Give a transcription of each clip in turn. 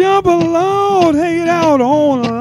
my jumper load hanging out on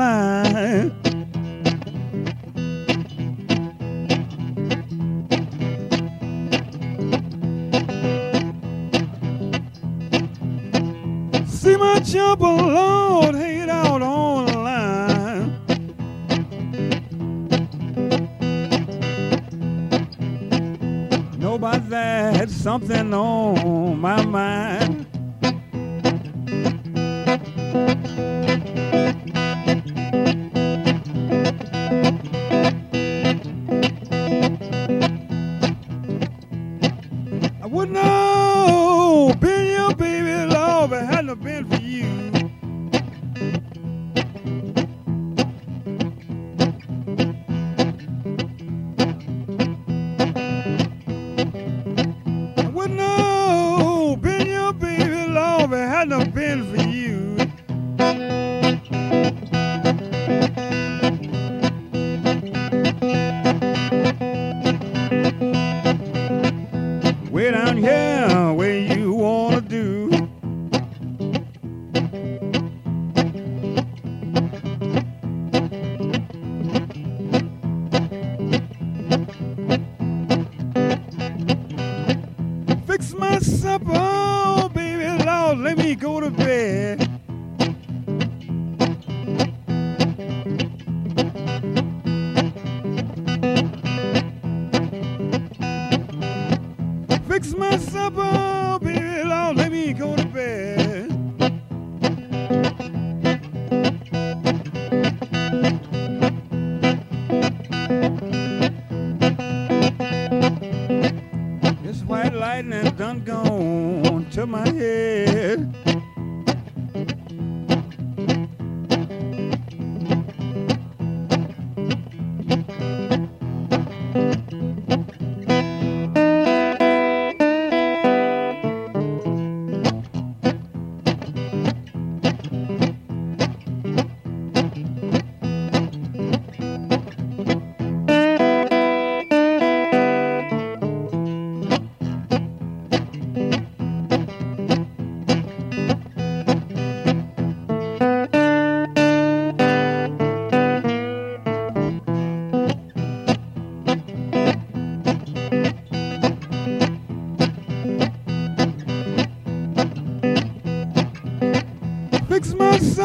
know been your baby love it hadn't been for you.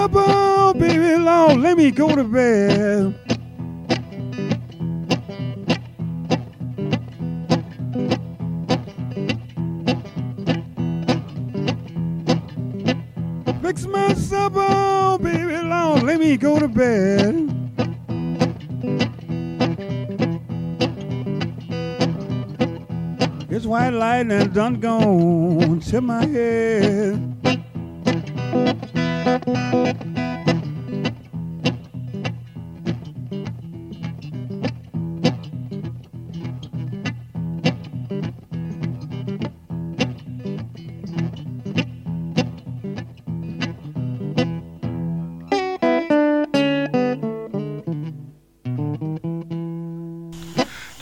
Supper, oh, baby long, let me go to bed. Fix my supper, oh, baby long, let me go to bed. This white lightning done gone to my head.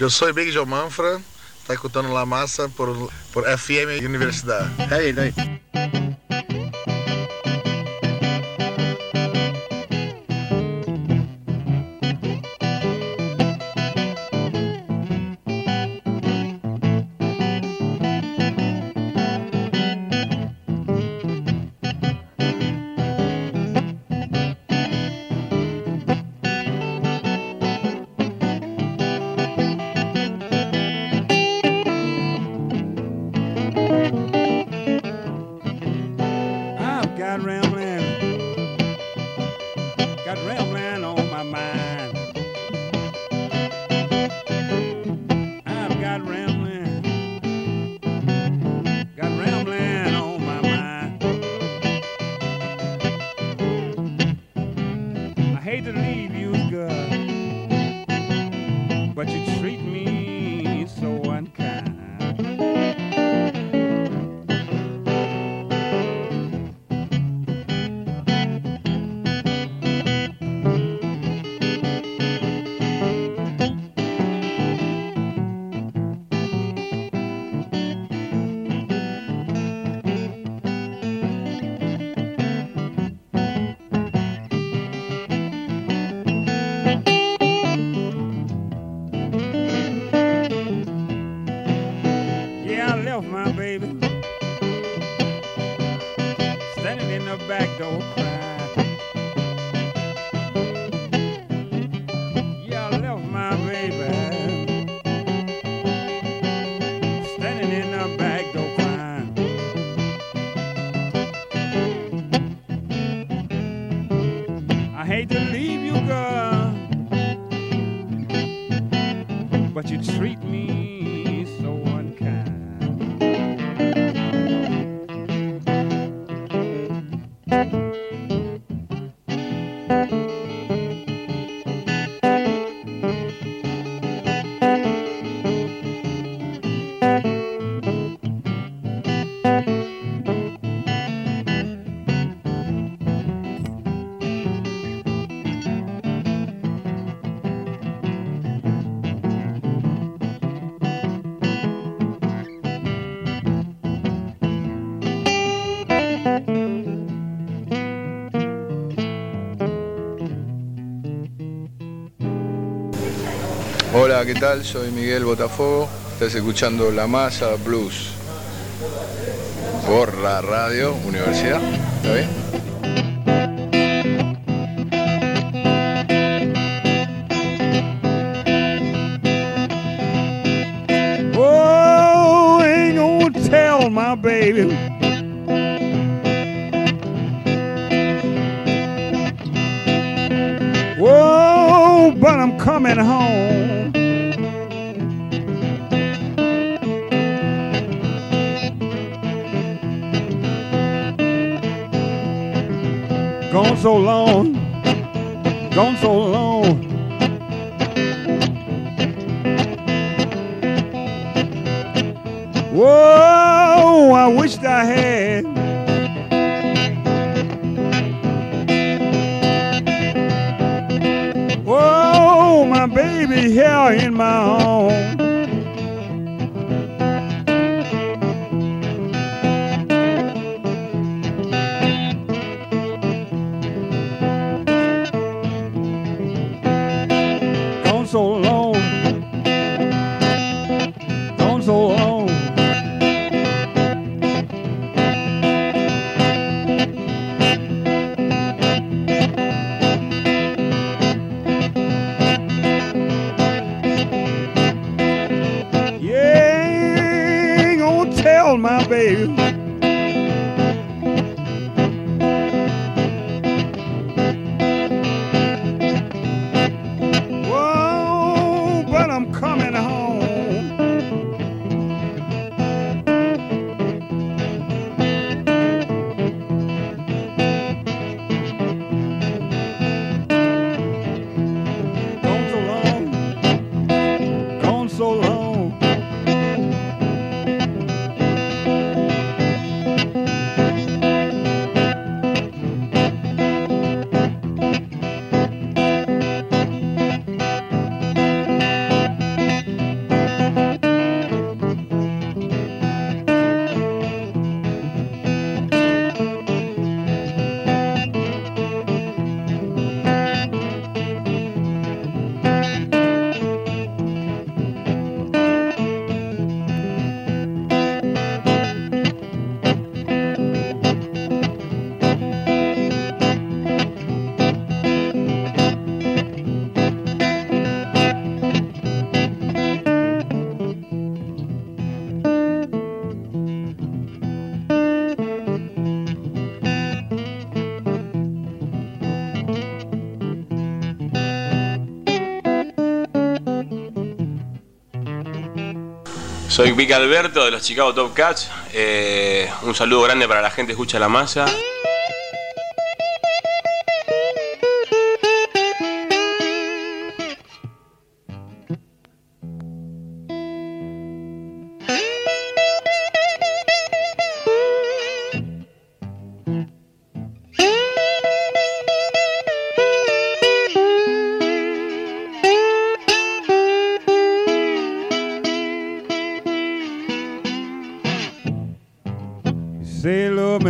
Eu sou Big Joe Manfra, tá escutando La Massa por, por FM Universidade. Hey, hey. the Hola, ¿qué tal? Soy Miguel Botafogo. Estás escuchando La Masa Blues por la radio Universidad. ¿Está bien? Oh, my baby. Whoa, but I'm coming home. So long, gone so long. Whoa, I wished I had. Whoa, my baby here in my home. Soy Vic Alberto de los Chicago Top Cats. Eh, un saludo grande para la gente que escucha la masa.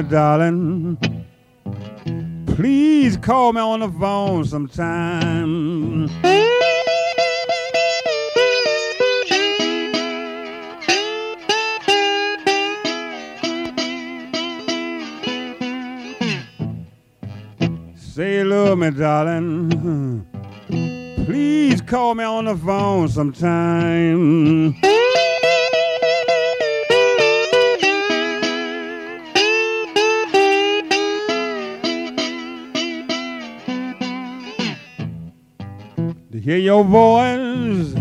Darling. Please call me on the phone sometime. Say you love me, darling. Please call me on the phone sometime. Hear your voice,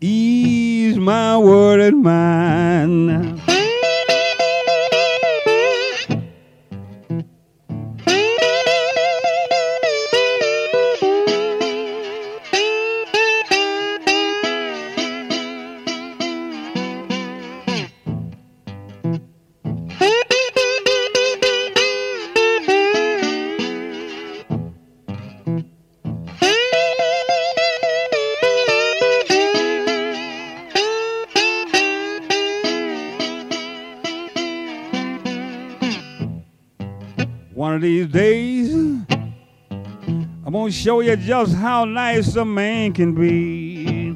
ease my worried mind. These days, I'm gonna show you just how nice a man can be.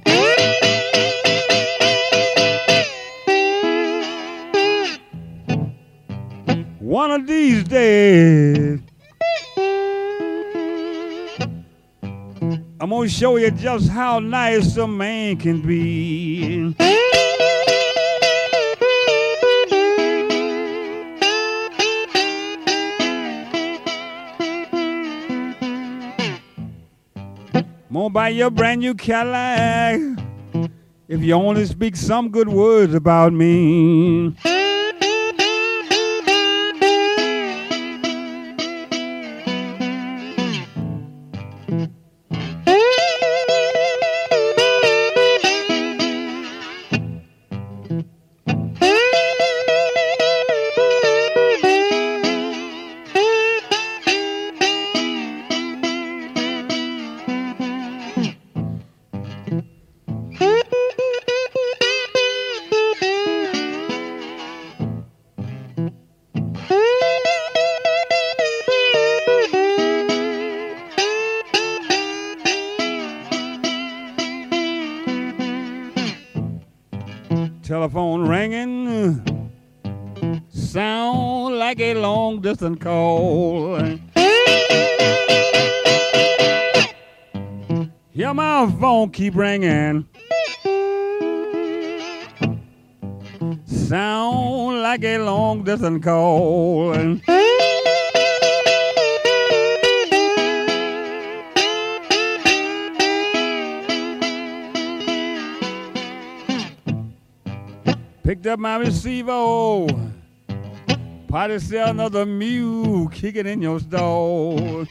One of these days, I'm gonna show you just how nice a man can be. Gonna buy you a brand new Cadillac if you only speak some good words about me. Sound like a long distance call. Hear my phone keep ringing. Sound like a long distance call. Picked up my receiver. Potty see another mule kicking in your stall.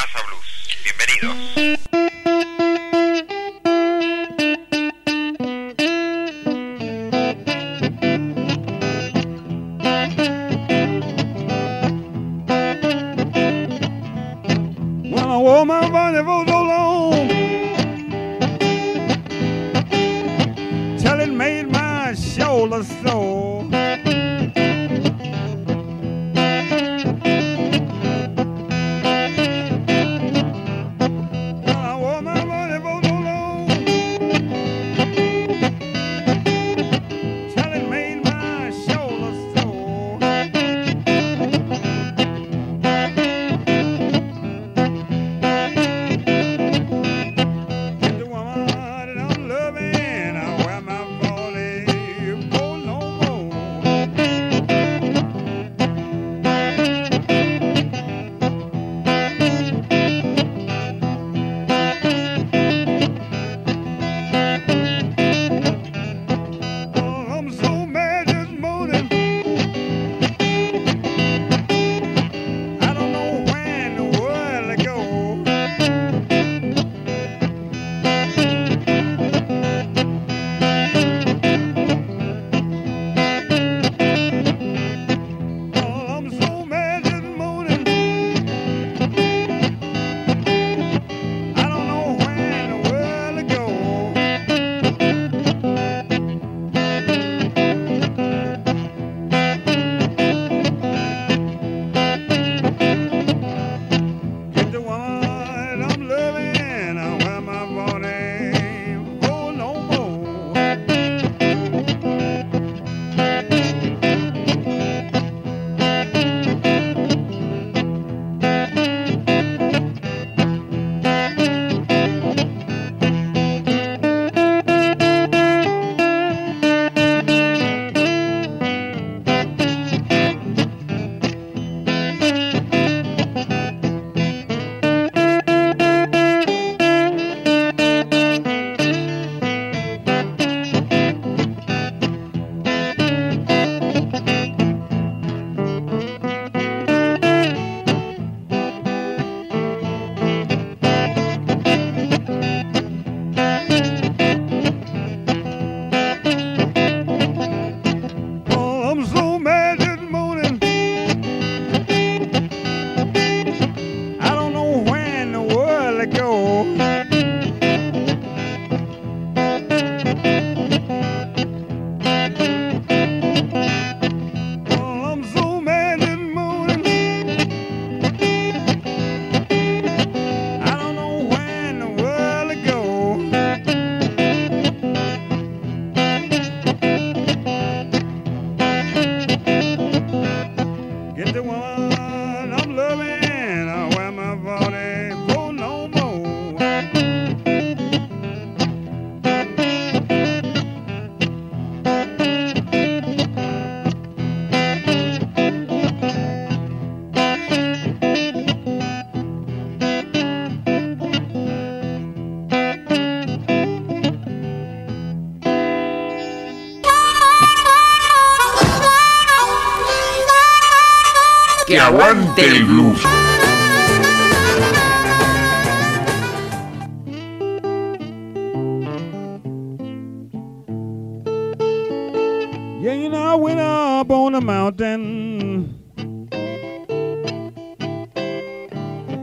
Masa Blues. Bienvenidos.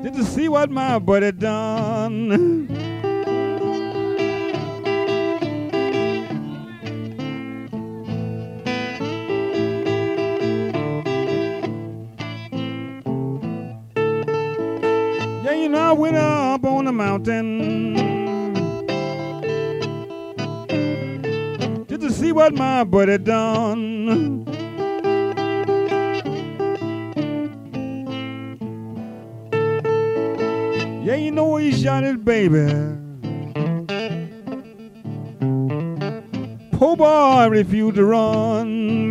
Just to see what my buddy done. Yeah, you know, I went up on the mountain. Just to see what my buddy done. Know he shot his baby. Poor boy refused to run.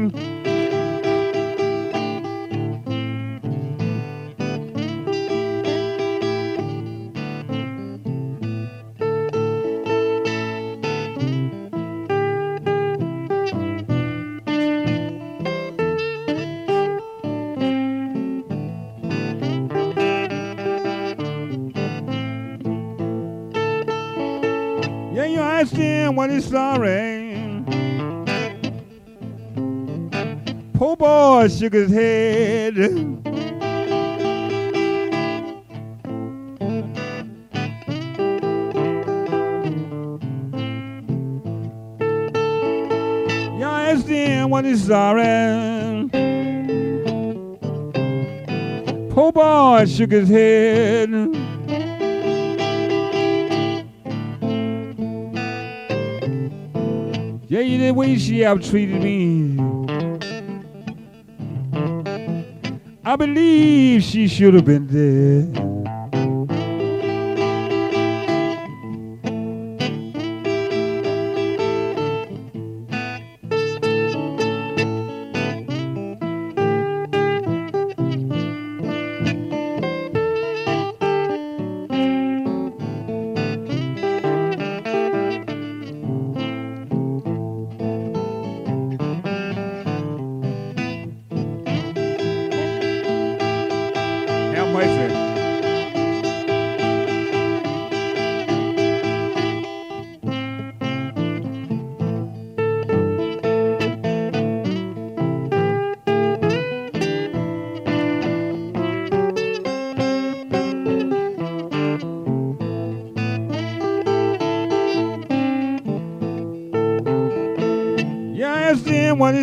Asked him what he's sorry. Poor boy shook his head. Him what he's sorry. Poor boy shook his head. The way she have treated me. I believe she should have been dead.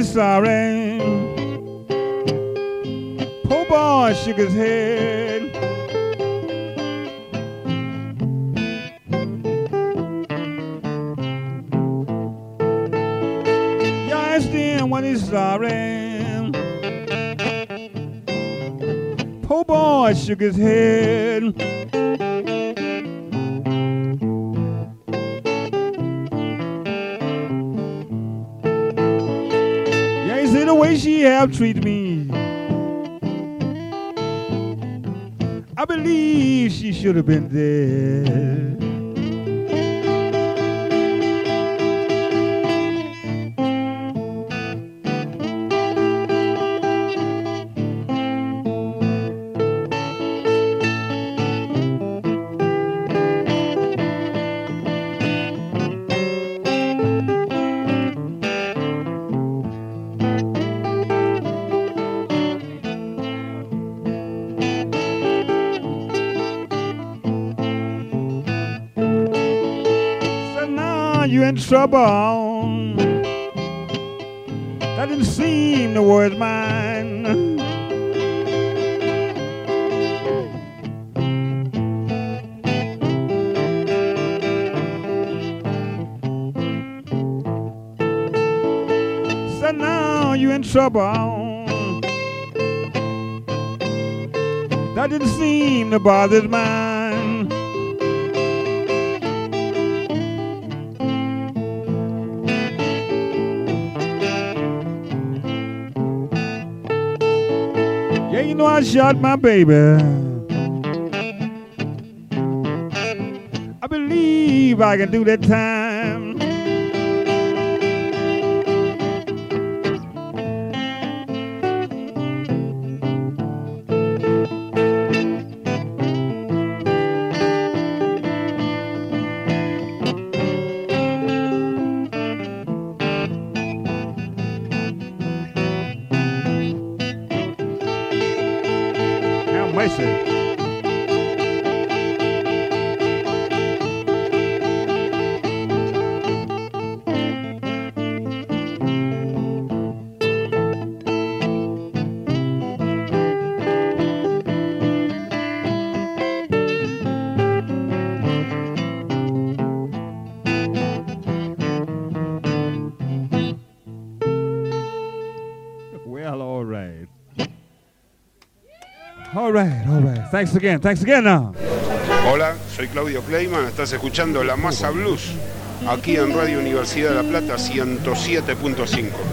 Sorry. Poor boy shook his head. I asked what he's sorry. Poor boy shook his head. Have treated me. I believe she should have been dead. Trouble. That didn't seem the word mine. So now you're in trouble. That didn't seem to bother his I shot my baby. I believe I can do that time. Thanks again, thanks again. Ah. Hola, soy Claudio Kleiman, estás escuchando La Masa Blues aquí en Radio Universidad de La Plata 107.5.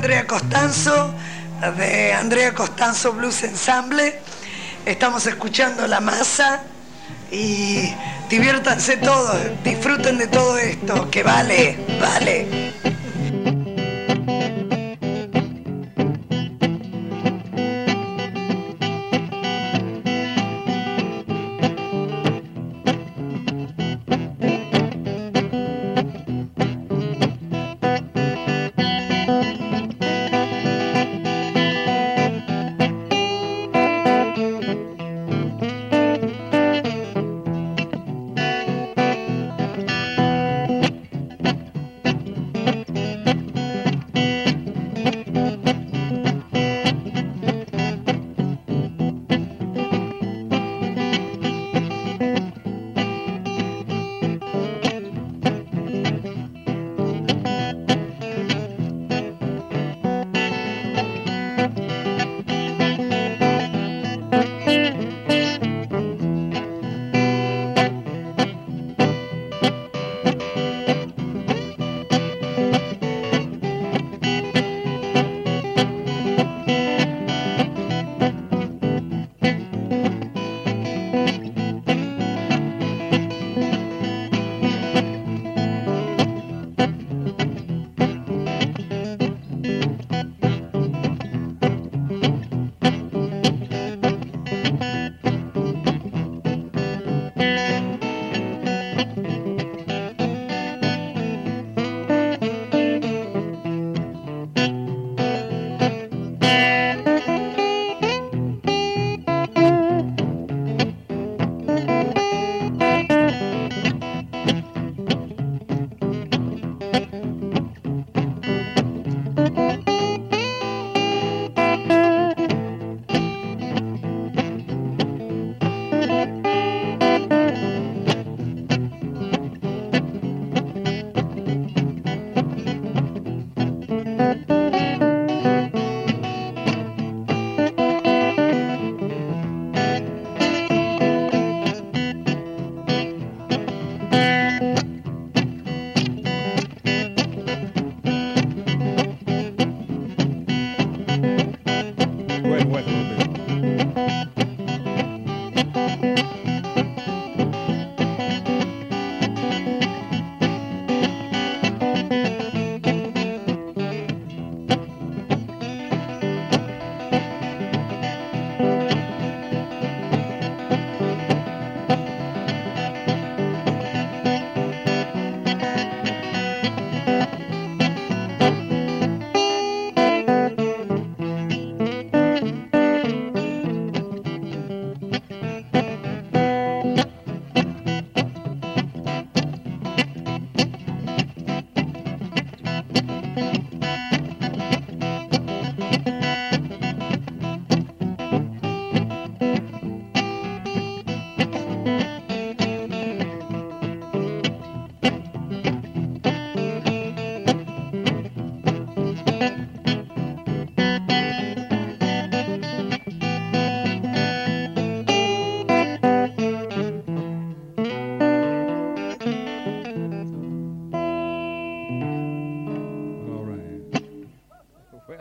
Andrea Costanzo de Andrea Costanzo Blues Ensemble. Estamos escuchando La Masa y diviértanse todos, disfruten de todo esto, que vale, vale.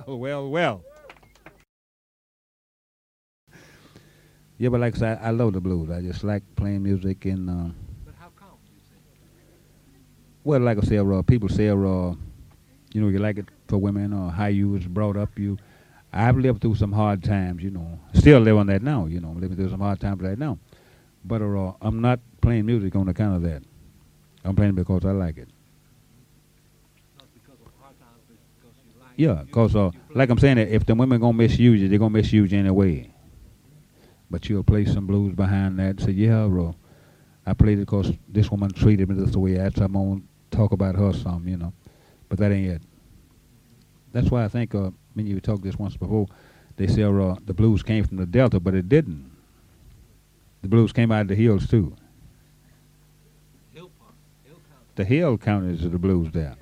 Well, well, well. Yeah, but like I said, I love the blues. I just like playing music and. Uh, But how come? Well, like I said, uh, people say, uh, you know, you like it for women or how you was brought up. You, I've lived through some hard times, you know. Still live on that now, you know. Living through some hard times right now. But uh, I'm not playing music on account of that. I'm playing because I like it. Not because of hard times, but because you like. Yeah, cause uh, like I'm saying, if the women gonna misuse you, they're gonna misuse you anyway. But you'll play some blues behind that. Say, yeah, bro, I played it because this woman treated me this way. That's I'm gonna talk about her some, you know. But that ain't it. That's why I think uh, when you talked this once before, they say uh, the blues came from the Delta, but it didn't. The blues came out of the hills too. Hill Hill County. The hill counties of the blues there.